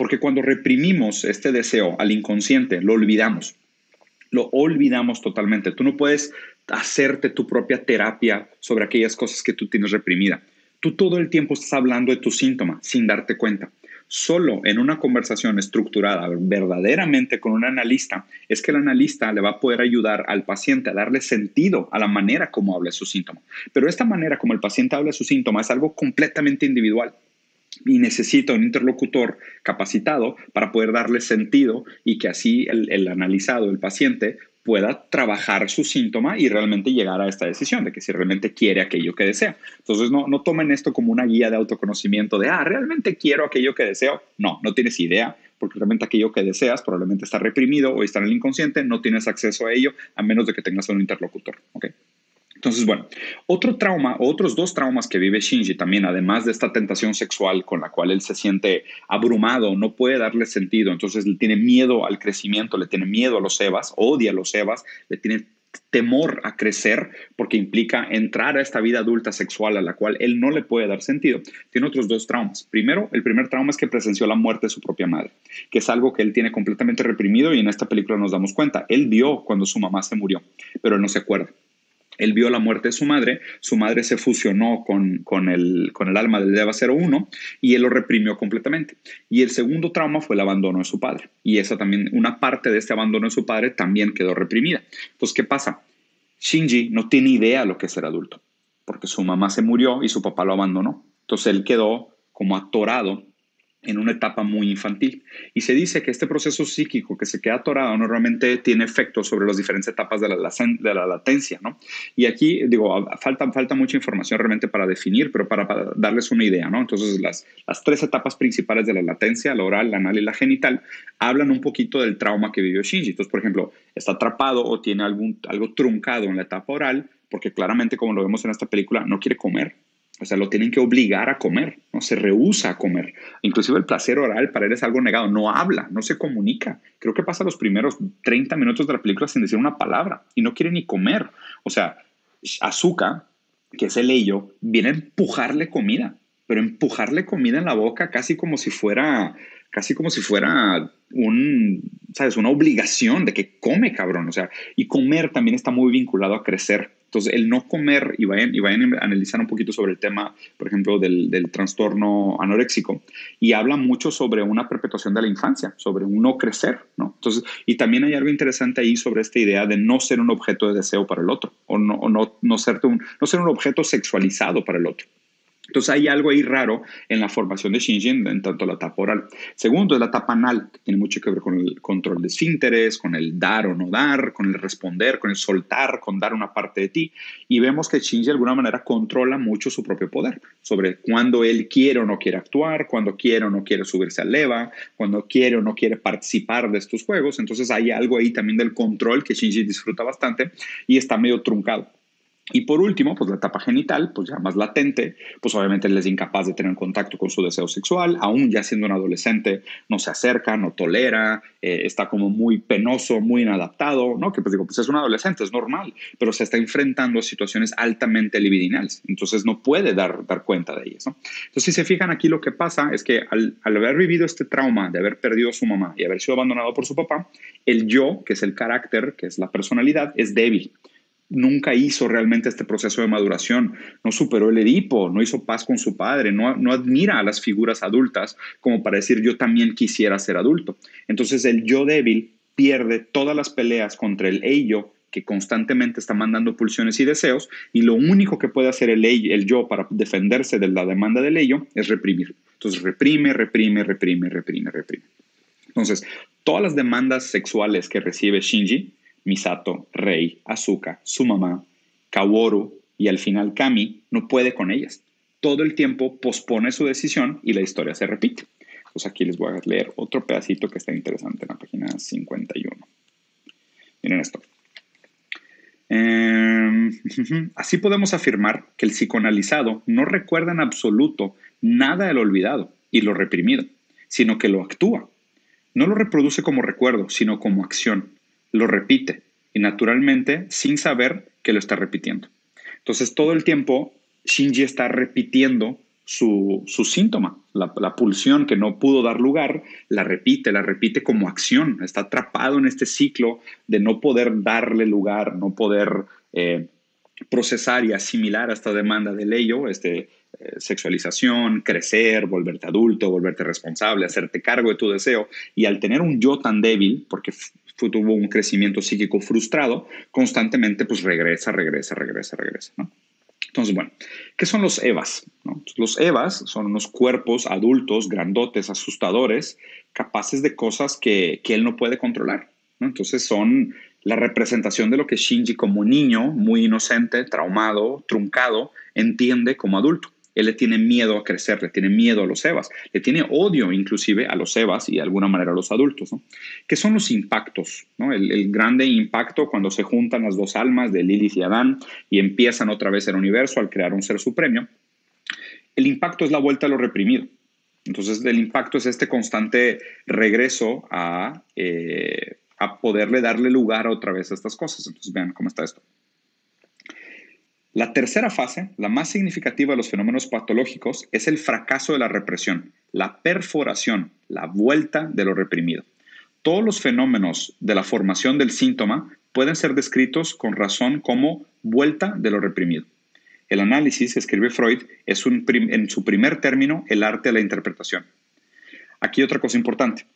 Porque cuando reprimimos este deseo al inconsciente, lo olvidamos. Lo olvidamos totalmente. Tú no puedes hacerte tu propia terapia sobre aquellas cosas que tú tienes reprimida. Tú todo el tiempo estás hablando de tu síntoma sin darte cuenta. Solo en una conversación estructurada verdaderamente con un analista es que el analista le va a poder ayudar al paciente a darle sentido a la manera como habla su síntoma. Pero esta manera como el paciente habla su síntoma es algo completamente individual y necesita un interlocutor capacitado para poder darle sentido y que así el, analizado, el paciente, pueda trabajar su síntoma y realmente llegar a esta decisión de que si realmente quiere aquello que desea. Entonces, no, no tomen esto como una guía de autoconocimiento de, ah, realmente quiero aquello que deseo. No, no tienes idea, porque realmente aquello que deseas probablemente está reprimido o está en el inconsciente, no tienes acceso a ello a menos de que tengas un interlocutor. ¿okay? Entonces, bueno, otro trauma, otros dos traumas que vive Shinji también, además de esta tentación sexual con la cual él se siente abrumado, no puede darle sentido, entonces le tiene miedo al crecimiento, le tiene miedo a los Evas, odia a los Evas, le tiene temor a crecer porque implica entrar a esta vida adulta sexual a la cual él no le puede dar sentido, tiene otros dos traumas. Primero, el primer trauma es que presenció la muerte de su propia madre, que es algo que él tiene completamente reprimido y en esta película nos damos cuenta. Él vio cuando su mamá se murió, pero él no se acuerda. Él vio la muerte de su madre, su madre se fusionó con, con, el, con el alma del Deva 01 y él lo reprimió completamente. Y el segundo trauma fue el abandono de su padre. Y esa también, una parte de este abandono de su padre también quedó reprimida. Entonces, ¿qué pasa? Shinji no tiene idea de lo que es ser adulto, porque su mamá se murió y su papá lo abandonó. Entonces él quedó como atorado en una etapa muy infantil. Y se dice que este proceso psíquico que se queda atorado normalmente tiene efectos sobre las diferentes etapas de la, latencia, ¿no? Y aquí, digo, falta, falta mucha información realmente para definir, pero para, darles una idea, ¿no? Entonces, las, las tres etapas principales de la latencia, la oral, la anal y la genital, hablan un poquito del trauma que vivió Shinji. Entonces, por ejemplo, está atrapado o tiene algún, algo truncado en la etapa oral, porque claramente, como lo vemos en esta película, no quiere comer, O sea, lo tienen que obligar a comer, ¿no? Se rehúsa a comer. Inclusive el placer oral para él es algo negado. No habla, no se comunica. Creo que pasa los primeros 30 minutos de la película sin decir una palabra y no quiere ni comer. O sea, Azuka, que es el ello, viene a empujarle comida, pero empujarle comida en la boca casi como si fuera, casi como si fuera un, ¿sabes? Una obligación de que come, cabrón. O sea, y comer también está muy vinculado a crecer. Entonces, el no comer, y vayan, y vayan a analizar un poquito sobre el tema, por ejemplo, del, del, trastorno anoréxico, y habla mucho sobre una perpetuación de la infancia, sobre un no crecer, ¿no? Entonces, y también hay algo interesante ahí sobre esta idea de no ser un objeto de deseo para el otro, o no, o no, no, ser, un, no ser un objeto sexualizado para el otro. Entonces hay algo ahí raro en la formación de Shinji en tanto la tapa oral. Segundo es la tapa anal, que tiene mucho que ver con el control de esfínteres, con el dar o no dar, con el responder, con el soltar, con dar una parte de ti. Y vemos que Shinji de alguna manera controla mucho su propio poder sobre cuándo él quiere o no quiere actuar, cuándo quiere o no quiere subirse al leva, cuando quiere o no quiere participar de estos juegos. Entonces hay algo ahí también del control que Shinji disfruta bastante y está medio truncado. Y por último, pues la etapa genital, pues ya más latente, pues obviamente él es incapaz de tener contacto con su deseo sexual, aún ya siendo un adolescente, no se acerca, no tolera, eh, está como muy penoso, muy inadaptado, ¿no? Que pues digo, pues es un adolescente, es normal, pero se está enfrentando a situaciones altamente libidinales, entonces no puede dar, dar cuenta de ellas, ¿no? Entonces, si se fijan aquí, lo que pasa es que al, al haber vivido este trauma de haber perdido a su mamá y haber sido abandonado por su papá, el yo, que es el carácter, que es la personalidad, es débil nunca hizo realmente este proceso de maduración, no superó el Edipo, no hizo paz con su padre, no, no, admira a las figuras adultas como para decir yo también quisiera ser adulto. Entonces el yo débil pierde todas las peleas contra el ello que constantemente está mandando pulsiones y deseos y lo único que puede hacer el, el yo para defenderse de la demanda del ello es reprimir. Entonces reprime, reprime, reprime, reprime, reprime. Entonces, todas las demandas sexuales que recibe Shinji Misato, Rei, Azuka, su mamá, Kaworu y al final Kami no puede con ellas. Todo el tiempo pospone su decisión y la historia se repite. Pues aquí les voy a leer otro pedacito que está interesante en la página 51. Miren esto. Em, así podemos afirmar que el psicoanalizado no recuerda en absoluto nada de lo olvidado y lo reprimido, sino que lo actúa. No lo reproduce como recuerdo, sino como acción lo repite y naturalmente sin saber que lo está repitiendo. Entonces todo el tiempo Shinji está repitiendo su, síntoma, la, pulsión que no pudo dar lugar, la repite, la repite como acción, está atrapado en este ciclo de no poder darle lugar, no poder eh, procesar y asimilar esta demanda del ello, este, eh, sexualización, crecer, volverte adulto, volverte responsable, hacerte cargo de tu deseo. Y al tener un yo tan débil, porque tuvo un crecimiento psíquico frustrado, constantemente pues regresa, regresa, regresa, regresa. Entonces, bueno, ¿qué son los EVAs? Los EVAs son unos cuerpos adultos, grandotes, asustadores, capaces de cosas que, él no puede controlar. Entonces son la representación de lo que Shinji como niño, muy inocente, traumado, truncado, entiende como adulto. Él le tiene miedo a crecer, le tiene miedo a los Evas, le tiene odio inclusive a los Evas y de alguna manera a los adultos. ¿no? ¿Qué son los impactos? ¿no? El, grande impacto cuando se juntan las dos almas de Lilith y Adán y empiezan otra vez el universo al crear un ser supremo. El impacto es la vuelta a lo reprimido. Entonces el impacto es este constante regreso a, eh, a poderle darle lugar otra vez a estas cosas. Entonces vean cómo está esto. La tercera fase, la más significativa de los fenómenos patológicos, es el fracaso de la represión, la perforación, la vuelta de lo reprimido. Todos los fenómenos de la formación del síntoma pueden ser descritos con razón como vuelta de lo reprimido. El análisis, escribe Freud, es en su primer término el arte de la interpretación. Aquí otra cosa importante.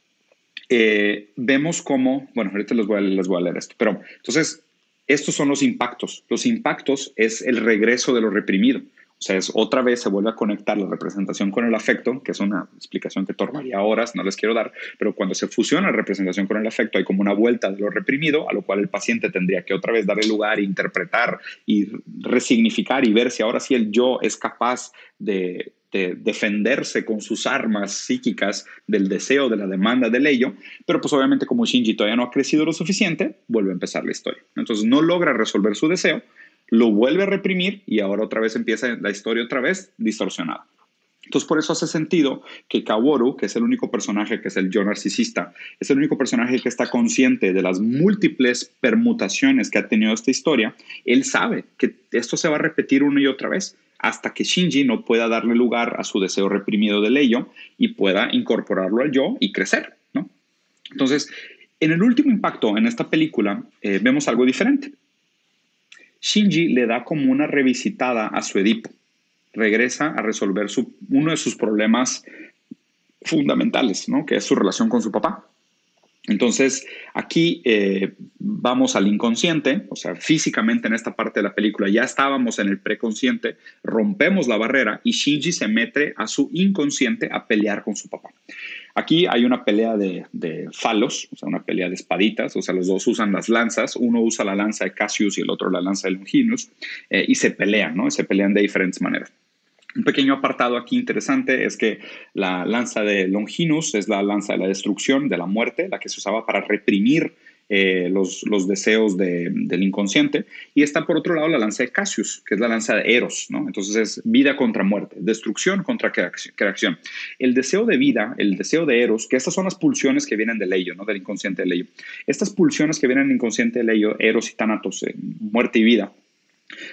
Eh, vemos cómo, bueno, ahorita les voy, a, voy a leer esto, pero entonces estos son los impactos. Los impactos es el regreso de lo reprimido. O sea, es otra vez se vuelve a conectar la representación con el afecto, que es una explicación que tomaría horas, no les quiero dar, pero cuando se fusiona la representación con el afecto hay como una vuelta de lo reprimido, a lo cual el paciente tendría que otra vez darle lugar, interpretar y resignificar y ver si ahora sí el yo es capaz de defenderse con sus armas psíquicas del deseo, de la demanda del ello, pero pues obviamente como Shinji todavía no ha crecido lo suficiente, vuelve a empezar la historia. Entonces no logra resolver su deseo, lo vuelve a reprimir y ahora otra vez empieza la historia otra vez distorsionada. Entonces, por eso hace sentido que Kaworu, que es el único personaje que es el yo narcisista, es el único personaje que está consciente de las múltiples permutaciones que ha tenido esta historia, él sabe que esto se va a repetir una y otra vez hasta que Shinji no pueda darle lugar a su deseo reprimido del ello y pueda incorporarlo al yo y crecer, ¿no? Entonces, en el último impacto en esta película eh, vemos algo diferente. Shinji le da como una revisitada a su Edipo. Regresa a resolver uno de sus problemas fundamentales, ¿no? que es su relación con su papá. Entonces, aquí eh, vamos al inconsciente, o sea, físicamente en esta parte de la película ya estábamos en el preconsciente, rompemos la barrera y Shinji se mete a su inconsciente a pelear con su papá. Aquí hay una pelea de, falos, o sea, una pelea de espaditas, o sea, los dos usan las lanzas, uno usa la lanza de Cassius y el otro la lanza de Longinus, eh, y se pelean, ¿no? Se pelean de diferentes maneras. Un pequeño apartado aquí interesante es que la lanza de Longinus es la lanza de la destrucción, de la muerte, la que se usaba para reprimir eh, los, deseos del inconsciente. Y está por otro lado la lanza de Cassius, que es la lanza de Eros. Entonces es vida contra muerte, destrucción contra creación. El deseo de vida, el deseo de Eros, que estas son las pulsiones que vienen del ello, ¿no? Del inconsciente del ello. Estas pulsiones que vienen del inconsciente del ello, Eros y Thanatos, eh, muerte y vida.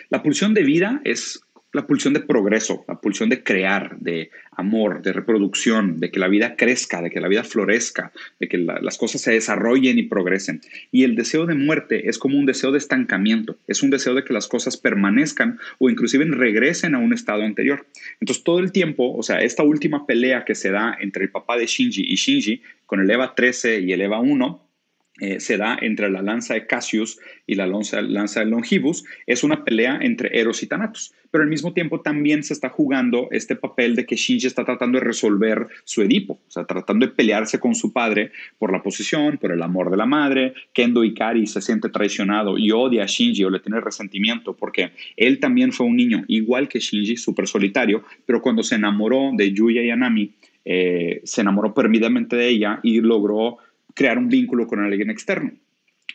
La pulsión de vida es la pulsión de progreso, la pulsión de crear, de amor, de reproducción, de que la vida crezca, de que la vida florezca, de que las cosas se desarrollen y progresen. Y el deseo de muerte es como un deseo de estancamiento, es un deseo de que las cosas permanezcan o inclusive regresen a un estado anterior. Entonces todo el tiempo, o sea, esta última pelea que se da entre el papá de Shinji y Shinji, con el EVA 13 y el EVA 1, eh, se da entre la lanza de Cassius y la lanza, lanza, de Longibus, es una pelea entre Eros y Thanatos. Pero al mismo tiempo también se está jugando este papel de que Shinji está tratando de resolver su Edipo, o sea, tratando de pelearse con su padre por la posición, por el amor de la madre. Kendo Ikari se siente traicionado y odia a Shinji o le tiene resentimiento porque él también fue un niño, igual que Shinji, súper solitario, pero cuando se enamoró de Yuya y Anami, eh, se enamoró perdidamente de ella y logró crear un vínculo con alguien externo.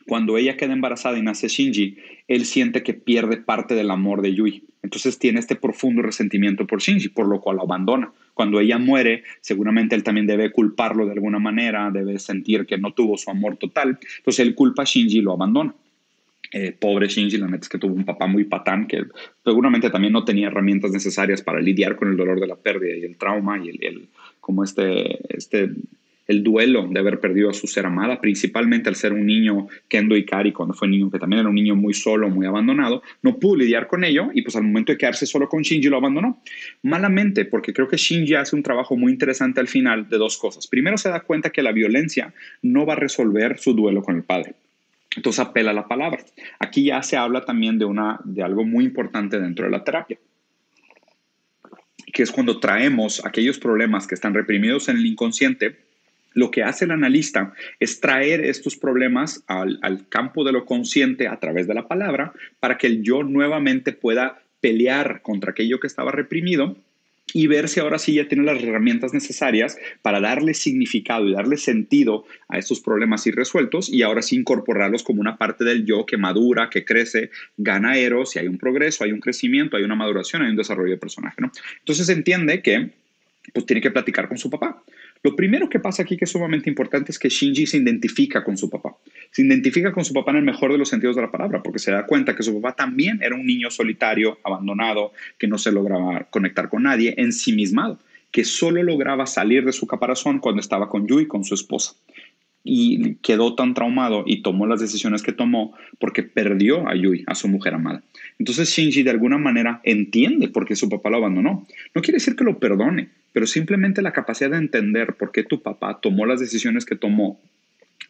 Cuando ella queda embarazada y nace Shinji, él siente que pierde parte del amor de Yui. Entonces tiene este profundo resentimiento por Shinji, por lo cual lo abandona. Cuando ella muere, seguramente él también debe culparlo de alguna manera, debe sentir que no tuvo su amor total. Entonces él culpa a Shinji y lo abandona. Eh, pobre Shinji, la neta es que tuvo un papá muy patán que seguramente también no tenía herramientas necesarias para lidiar con el dolor de la pérdida y el trauma y el, como este, este el duelo de haber perdido a su ser amada, principalmente al ser un niño, Kendo Ikari, cuando fue niño, que también era un niño muy solo, muy abandonado, no pudo lidiar con ello y pues al momento de quedarse solo con Shinji lo abandonó. Malamente, porque creo que Shinji hace un trabajo muy interesante al final de dos cosas. Primero se da cuenta que la violencia no va a resolver su duelo con el padre. Entonces apela a la palabra. Aquí ya se habla también de, una, de algo muy importante dentro de la terapia que es cuando traemos aquellos problemas que están reprimidos en el inconsciente lo que hace el analista es traer estos problemas al, campo de lo consciente a través de la palabra para que el yo nuevamente pueda pelear contra aquello que estaba reprimido y ver si ahora sí ya tiene las herramientas necesarias para darle significado y darle sentido a estos problemas irresueltos y ahora sí incorporarlos como una parte del yo que madura, que crece, gana eros y hay un progreso, hay un crecimiento, hay una maduración, hay un desarrollo de personaje. ¿no? Entonces entiende que pues tiene que platicar con su papá. Lo primero que pasa aquí que es sumamente importante es que Shinji se identifica con su papá. Se identifica con su papá en el mejor de los sentidos de la palabra, porque se da cuenta que su papá también era un niño solitario, abandonado, que no se lograba conectar con nadie, ensimismado, que solo lograba salir de su caparazón cuando estaba con Yui, con su esposa. Y quedó tan traumado y tomó las decisiones que tomó porque perdió a Yui, a su mujer amada. Entonces Shinji de alguna manera entiende por qué su papá lo abandonó. No quiere decir que lo perdone, pero simplemente la capacidad de entender por qué tu papá tomó las decisiones que tomó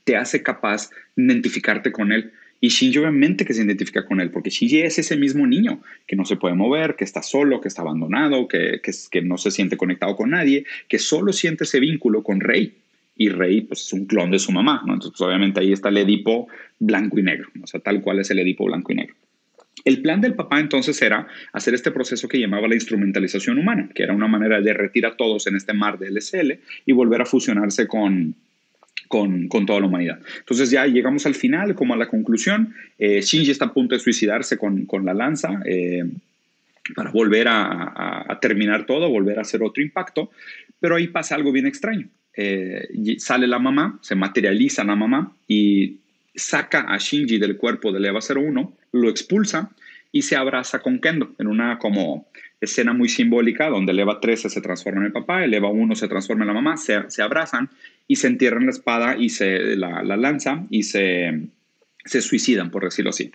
te hace capaz de identificarte con él. Y Shinji obviamente que se identifica con él, porque Shinji es ese mismo niño que no se puede mover, que está solo, que está abandonado, que, que, no se siente conectado con nadie, que solo siente ese vínculo con Rey. Y Rey pues, es un clon de su mamá, ¿no? Entonces pues, obviamente ahí está el Edipo blanco y negro, o sea, tal cual es el Edipo blanco y negro. El plan del papá entonces era hacer este proceso que llamaba la instrumentalización humana, que era una manera de derretir a todos en este mar de LSL y volver a fusionarse con, con, con, toda la humanidad. Entonces ya llegamos al final, como a la conclusión. Eh, Shinji está a punto de suicidarse con, con la lanza eh, para volver a, a, terminar todo, volver a hacer otro impacto, pero ahí pasa algo bien extraño. Eh, sale la mamá, se materializa la mamá y saca a Shinji del cuerpo del EVA 01, lo expulsa y se abraza con Kendo en una como escena muy simbólica donde el EVA 13 se transforma en el papá, el EVA 1 se transforma en la mamá, se, se abrazan y se entierran la espada y se la, la lanza y se se suicidan, por decirlo así.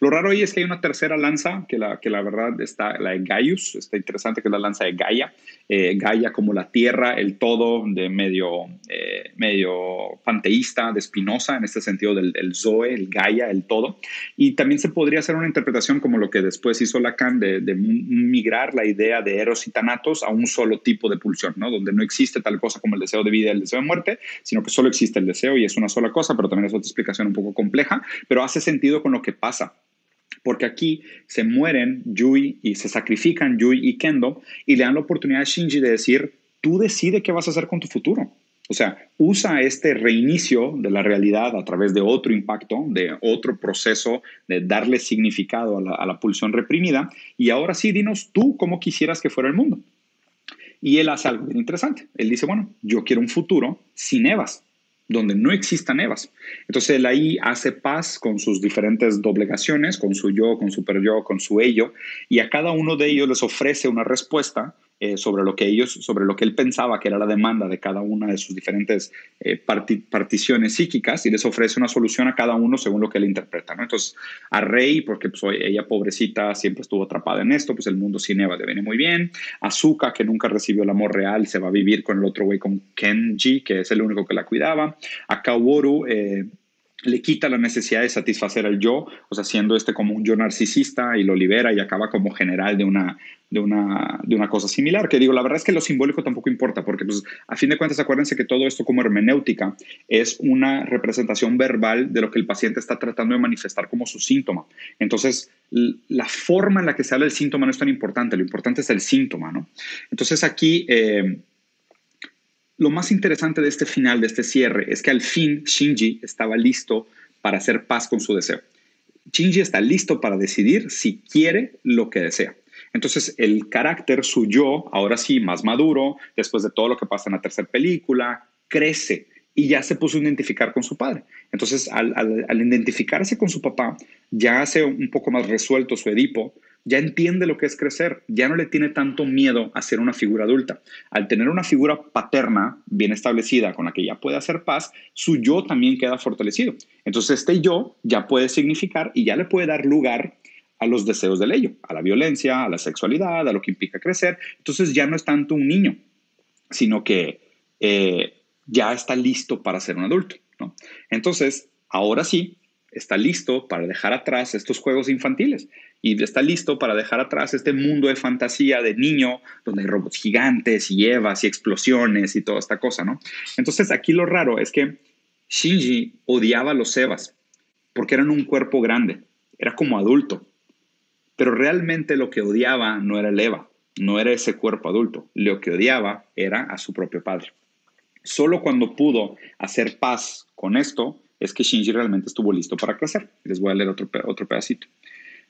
Lo raro ahí es que hay una tercera lanza, que la, que la verdad está, la de Gaius, está interesante, que es la lanza de Gaia. Eh, Gaia como la tierra, el todo, de medio, eh, medio panteísta, de Spinoza, en este sentido del, Zoe, el Gaia, el todo. Y también se podría hacer una interpretación como lo que después hizo Lacan, de, migrar la idea de Eros y Thanatos a un solo tipo de pulsión, ¿no? donde no existe tal cosa como el deseo de vida y el deseo de muerte, sino que solo existe el deseo y es una sola cosa, pero también es otra explicación un poco compleja pero hace sentido con lo que pasa. Porque aquí se mueren Yui y se sacrifican Yui y Kendo y le dan la oportunidad a Shinji de decir, tú decide qué vas a hacer con tu futuro. O sea, usa este reinicio de la realidad a través de otro impacto, de otro proceso, de darle significado a la, pulsión reprimida. Y ahora sí, dinos tú cómo quisieras que fuera el mundo. Y él hace algo bien interesante. Él dice, bueno, yo quiero un futuro sin Evas donde no existan Evas. Entonces él ahí hace paz con sus diferentes doblegaciones, con su yo, con su per yo, con su ello, y a cada uno de ellos les ofrece una respuesta eh, sobre lo que ellos, sobre lo que él pensaba que era la demanda de cada una de sus diferentes eh, particiones psíquicas y les ofrece una solución a cada uno según lo que él interpreta. Entonces, a Rey, porque pues, ella pobrecita siempre estuvo atrapada en esto, pues el mundo sin Eva le viene muy bien. Azuka, que nunca recibió el amor real, se va a vivir con el otro güey, con Kenji, que es el único que la cuidaba. A Kaworu, eh, le quita la necesidad de satisfacer al yo, o sea, siendo este como un yo narcisista y lo libera y acaba como general de una, de una, de una cosa similar. Que digo, la verdad es que lo simbólico tampoco importa, porque pues, a fin de cuentas acuérdense que todo esto como hermenéutica es una representación verbal de lo que el paciente está tratando de manifestar como su síntoma. Entonces, la forma en la que sale el síntoma no es tan importante, lo importante es el síntoma, ¿no? Entonces aquí... Eh, lo más interesante de este final, de este cierre, es que al fin Shinji estaba listo para hacer paz con su deseo. Shinji está listo para decidir si quiere lo que desea. Entonces el carácter, su yo, ahora sí, más maduro, después de todo lo que pasa en la tercera película, crece y ya se puso a identificar con su padre. Entonces al, al identificarse con su papá, ya hace un poco más resuelto su Edipo, ya entiende lo que es crecer, ya no le tiene tanto miedo a ser una figura adulta. Al tener una figura paterna bien establecida con la que ya puede hacer paz, su yo también queda fortalecido. Entonces este yo ya puede significar y ya le puede dar lugar a los deseos del ello, a la violencia, a la sexualidad, a lo que implica crecer. Entonces ya no es tanto un niño, sino que eh, ya está listo para ser un adulto. Entonces, ahora sí, está listo para dejar atrás estos juegos infantiles y está listo para dejar atrás este mundo de fantasía de niño donde hay robots gigantes y evas y explosiones y toda esta cosa, ¿no? Entonces aquí lo raro es que Shinji odiaba a los evas porque eran un cuerpo grande, era como adulto, pero realmente lo que odiaba no era el Eva, no era ese cuerpo adulto, lo que odiaba era a su propio padre. Solo cuando pudo hacer paz con esto es que Shinji realmente estuvo listo para crecer. Les voy a leer otro, otro pedacito.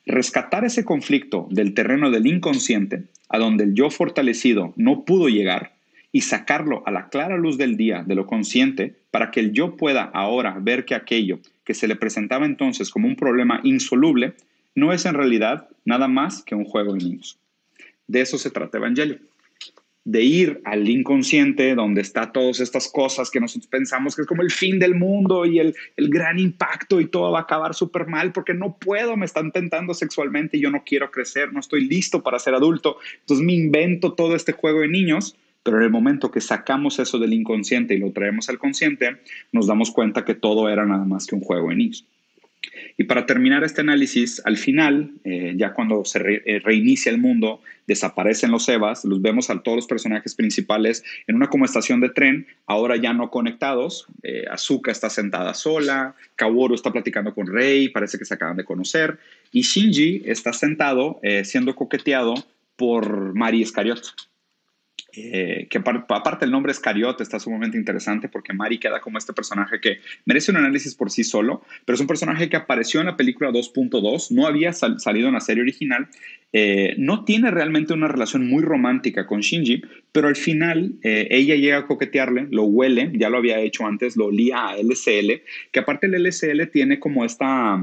Rescatar ese conflicto del terreno del inconsciente, a donde el yo fortalecido no pudo llegar, y sacarlo a la clara luz del día de lo consciente para que el yo pueda ahora ver que aquello que se le presentaba entonces como un problema insoluble no es en realidad nada más que un juego de niños. De eso se trata Evangelio de ir al inconsciente donde está todas estas cosas que nosotros pensamos que es como el fin del mundo y el, el gran impacto y todo va a acabar súper mal porque no puedo, me están tentando sexualmente y yo no quiero crecer, no estoy listo para ser adulto. Entonces me invento todo este juego de niños, pero en el momento que sacamos eso del inconsciente y lo traemos al consciente, nos damos cuenta que todo era nada más que un juego de niños. Y para terminar este análisis, al final, eh, ya cuando se eh, reinicia el mundo, desaparecen los Evas, los vemos a todos los personajes principales en una como estación de tren, ahora ya no conectados. Eh, Azuka está sentada sola, Kaworu está platicando con Rei, parece que se acaban de conocer, y Shinji está sentado siendo coqueteado por Mari Iscariot. Eh, que aparte el nombre Escariote está sumamente interesante porque Mari queda como este personaje que merece un análisis por sí solo, pero es un personaje que apareció en la película 2.2, no había salido en la serie original, eh, no tiene realmente una relación muy romántica con Shinji, pero al final eh, ella llega a coquetearle, lo huele, ya lo había hecho antes, lo olía a LSL, que aparte el LSL tiene como esta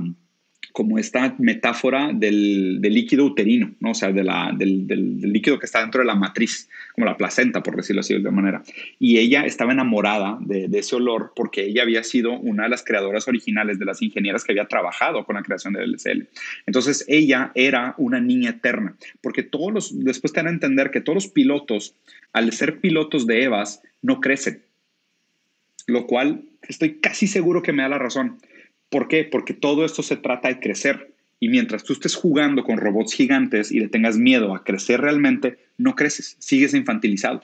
como esta metáfora del, líquido uterino, ¿no? o sea, de del, líquido que está dentro de la matriz, como la placenta, por decirlo así de alguna manera. Y ella estaba enamorada de, ese olor porque ella había sido una de las creadoras originales, de las ingenieras que había trabajado con la creación del LCL. Entonces, ella era una niña eterna, porque todos los, después te van a entender que todos los pilotos, al ser pilotos de EVAs, no crecen, lo cual estoy casi seguro que me da la razón ¿Por qué? Porque todo esto se trata de crecer. Y mientras tú estés jugando con robots gigantes y le tengas miedo a crecer realmente, no creces, sigues infantilizado.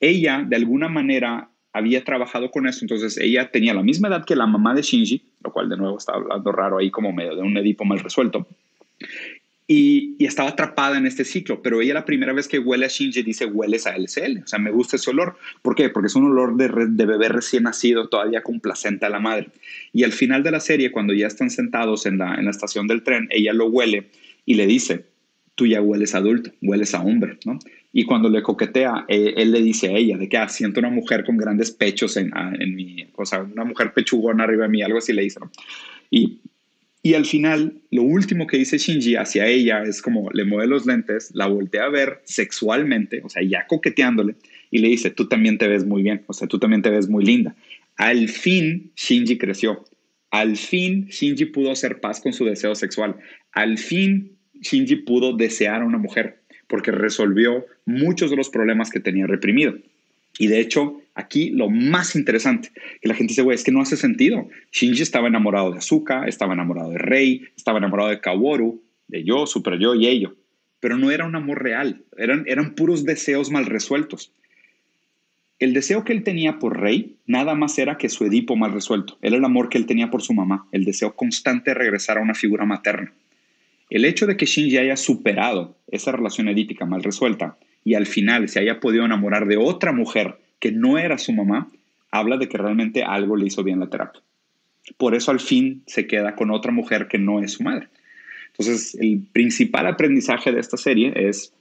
Ella, de alguna manera, había trabajado con eso, entonces ella tenía la misma edad que la mamá de Shinji, lo cual de nuevo está hablando raro ahí como medio de un Edipo mal resuelto. Y, estaba atrapada en este ciclo, pero ella la primera vez que huele a Shinji dice, hueles a LCL, o sea, me gusta ese olor. ¿Por qué? Porque es un olor de, de bebé recién nacido, todavía con placenta a la madre. Y al final de la serie, cuando ya están sentados en la, estación del tren, ella lo huele y le dice, tú ya hueles adulto, hueles a hombre, ¿no? Y cuando le coquetea, eh, él le dice a ella de que ah, siento una mujer con grandes pechos en, ah, en mi, o sea, una mujer pechugona arriba de mí, algo así le dice, ¿no? Y y al final, lo último que dice Shinji hacia ella es como le mueve los lentes, la voltea a ver sexualmente, o sea, ya coqueteándole, y le dice, tú también te ves muy bien, o sea, tú también te ves muy linda. Al fin, Shinji creció. Al fin, Shinji pudo hacer paz con su deseo sexual. Al fin, Shinji pudo desear a una mujer, porque resolvió muchos de los problemas que tenía reprimido. Y de hecho, aquí lo más interesante, que la gente dice, güey, es que no hace sentido. Shinji estaba enamorado de Asuka, estaba enamorado de Rei, estaba enamorado de Kaworu, de yo, Super Yo y ello. Pero no era un amor real, eran, eran puros deseos mal resueltos. El deseo que él tenía por Rey nada más era que su Edipo mal resuelto. Era el amor que él tenía por su mamá, el deseo constante de regresar a una figura materna. El hecho de que Shinji haya superado esa relación edípica mal resuelta y al final se haya podido enamorar de otra mujer que no era su mamá, habla de que realmente algo le hizo bien la terapia. Por eso al fin se queda con otra mujer que no es su madre. Entonces, el principal aprendizaje de esta serie es,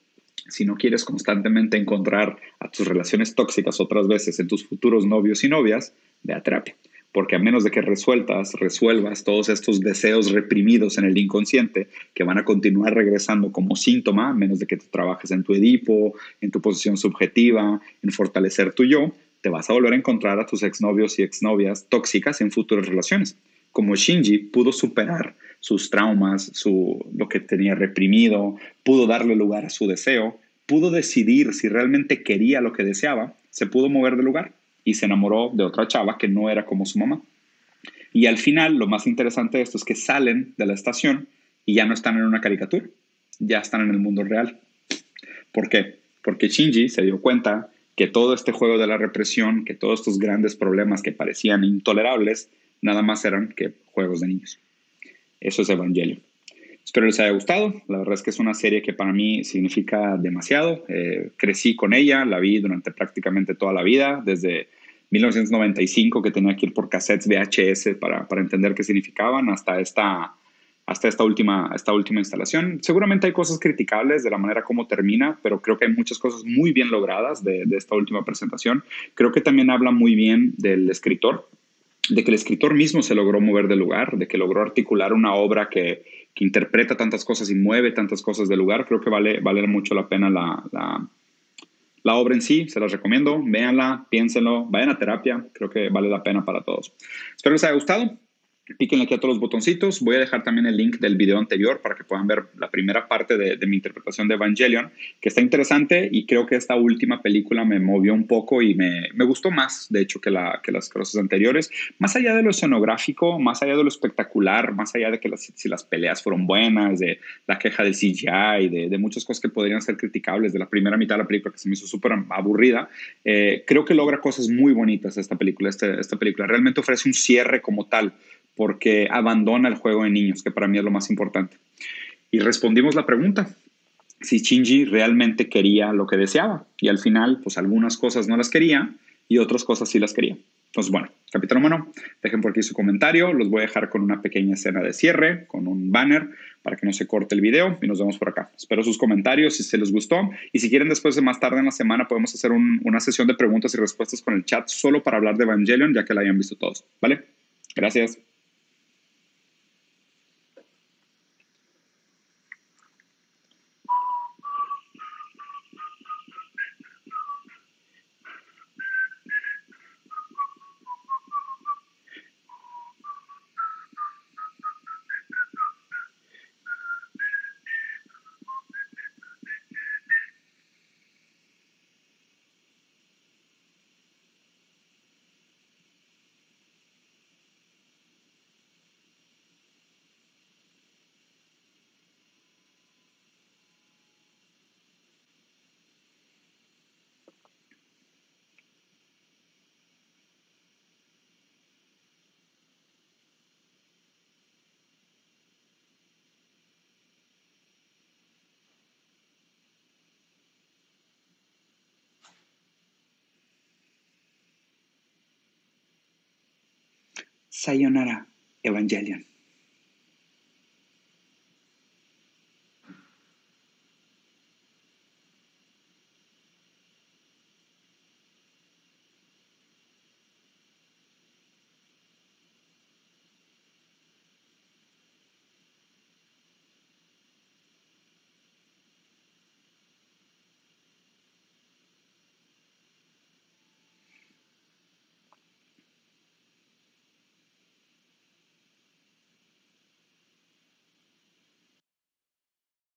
si no quieres constantemente encontrar a tus relaciones tóxicas otras veces en tus futuros novios y novias, ve a terapia porque a menos de que resueltas, resuelvas todos estos deseos reprimidos en el inconsciente que van a continuar regresando como síntoma, a menos de que trabajes en tu Edipo, en tu posición subjetiva, en fortalecer tu yo, te vas a volver a encontrar a tus exnovios y exnovias tóxicas en futuras relaciones. Como Shinji pudo superar sus traumas, su, lo que tenía reprimido, pudo darle lugar a su deseo, pudo decidir si realmente quería lo que deseaba, se pudo mover de lugar y se enamoró de otra chava que no era como su mamá. Y al final, lo más interesante de esto es que salen de la estación y ya no están en una caricatura, ya están en el mundo real. ¿Por qué? Porque Shinji se dio cuenta que todo este juego de la represión, que todos estos grandes problemas que parecían intolerables, nada más eran que juegos de niños. Eso es Evangelio. Espero les haya gustado. La verdad es que es una serie que para mí significa demasiado. Eh, crecí con ella, la vi durante prácticamente toda la vida, desde 1995 que tenía que ir por cassettes VHS para, para entender qué significaban hasta esta, hasta esta última, esta última instalación. Seguramente hay cosas criticables de la manera como termina, pero creo que hay muchas cosas muy bien logradas de, de esta última presentación. Creo que también habla muy bien del escritor, de que el escritor mismo se logró mover del lugar, de que logró articular una obra que, que interpreta tantas cosas y mueve tantas cosas del lugar. Creo que vale, vale mucho la pena la, la la obra en sí, se las recomiendo, véanla, piénsenlo, vayan a terapia, creo que vale la pena para todos. Espero les haya gustado. Píquenle aquí a todos los botoncitos. Voy a dejar también el link del video anterior para que puedan ver la primera parte de, mi interpretación de Evangelion, que está interesante y creo que esta última película me movió un poco y me, me gustó más, de hecho, que, la, que las cosas anteriores. Más allá de lo escenográfico, más allá de lo espectacular, más allá de que las, si las peleas fueron buenas, de la queja del CGI, de, de muchas cosas que podrían ser criticables, de la primera mitad de la película que se me hizo súper aburrida, eh, creo que logra cosas muy bonitas esta película. Este, esta película realmente ofrece un cierre como tal porque abandona el juego de niños, que para mí es lo más importante. Y respondimos la pregunta. si Shinji realmente quería lo que deseaba. Y al final, pues algunas cosas no las quería y otras cosas sí las quería. Entonces, bueno, capítulo humano, dejen por aquí su comentario. Los voy a dejar con una pequeña escena de cierre, con un banner para que no se corte el video y nos vemos por acá. Espero sus comentarios si se les gustó y si quieren después de más tarde en la semana podemos hacer una sesión de preguntas y respuestas con el chat solo para hablar de Evangelion ya que la hayan visto todos. ¿Vale? Gracias. Sayonara Evangelion.